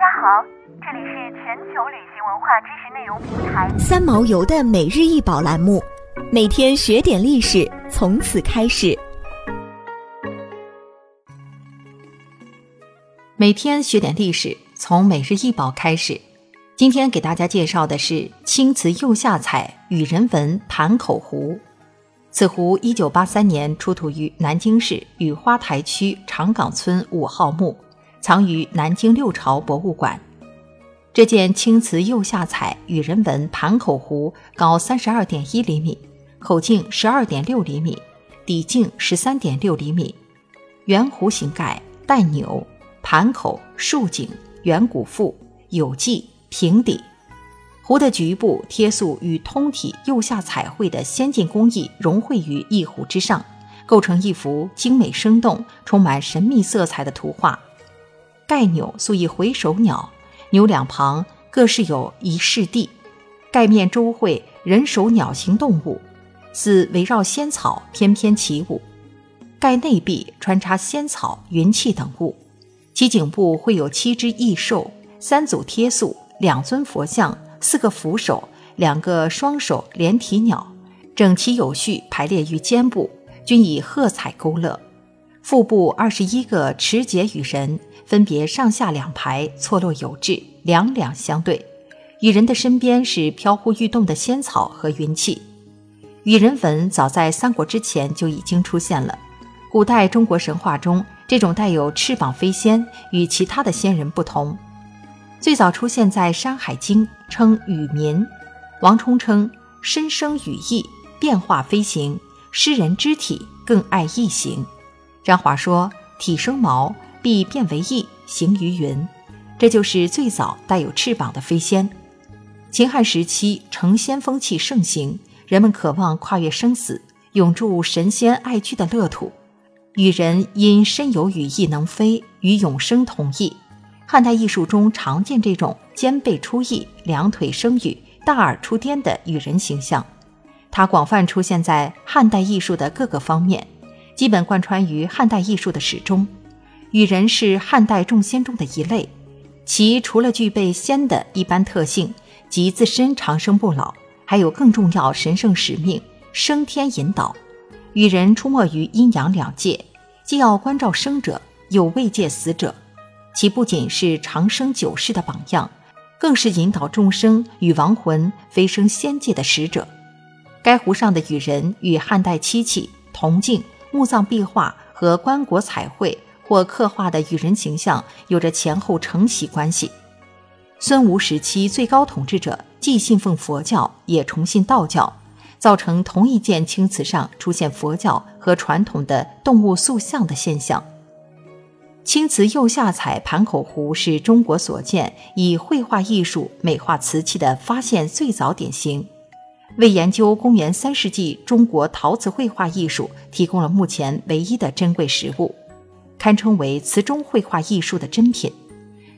家好，这里是全球旅行文化知识内容平台三毛游的每日一宝栏目，每天学点历史，从此开始。每天学点历史，从每日一宝开始。今天给大家介绍的是青瓷釉下彩羽人纹盘口壶。此壶一九八三年出土于南京市雨花台区长岗村五号墓。藏于南京六朝博物馆。这件青瓷釉下彩羽人纹盘口壶高三十二点一厘米，口径十二点六厘米，底径十三点六厘米，圆弧形盖，带钮，盘口竖颈，圆鼓腹，有髻，平底。壶的局部贴塑与通体釉下彩绘的先进工艺融汇于一壶之上，构成一幅精美生动、充满神秘色彩的图画。盖钮塑以回首鸟，钮两旁各饰有一饰地，盖面周绘人首鸟形动物，似围绕仙草翩翩起舞。盖内壁穿插仙草、云气等物，其颈部绘有七只异兽、三组贴塑、两尊佛像、四个扶手、两个双手连体鸟，整齐有序排列于肩部，均以褐彩勾勒。腹部二十一个持节羽人。分别上下两排错落有致，两两相对。羽人的身边是飘忽欲动的仙草和云气。羽人纹早在三国之前就已经出现了。古代中国神话中，这种带有翅膀飞仙与其他的仙人不同。最早出现在《山海经》，称羽民。王充称身生羽翼，变化飞行。诗人肢体更爱翼形。张华说体生毛。必变为翼，行于云。这就是最早带有翅膀的飞仙。秦汉时期，成仙风气盛行，人们渴望跨越生死，永驻神仙爱居的乐土。羽人因身有羽翼能飞，与永生同义。汉代艺术中常见这种肩背出翼、两腿生羽、大耳出颠的羽人形象。它广泛出现在汉代艺术的各个方面，基本贯穿于汉代艺术的始终。羽人是汉代众仙中的一类，其除了具备仙的一般特性，即自身长生不老，还有更重要神圣使命——升天引导。羽人出没于阴阳两界，既要关照生者，又慰藉死者。其不仅是长生久世的榜样，更是引导众生与亡魂飞升仙界的使者。该壶上的羽人与汉代漆器、铜镜、墓葬壁画和棺椁彩绘。或刻画的羽人形象有着前后承袭关系。孙吴时期最高统治者既信奉佛教，也崇信道教，造成同一件青瓷上出现佛教和传统的动物塑像的现象。青瓷釉下彩盘口壶是中国所见以绘画艺术美化瓷器的发现最早典型，为研究公元三世纪中国陶瓷绘画艺术提供了目前唯一的珍贵实物。堪称为瓷中绘画艺术的珍品。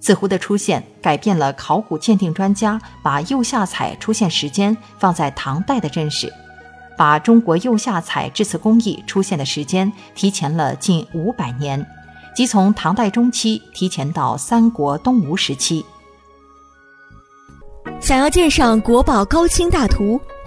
此壶的出现改变了考古鉴定专家把釉下彩出现时间放在唐代的认识，把中国釉下彩制瓷工艺出现的时间提前了近五百年，即从唐代中期提前到三国东吴时期。想要鉴赏国宝高清大图，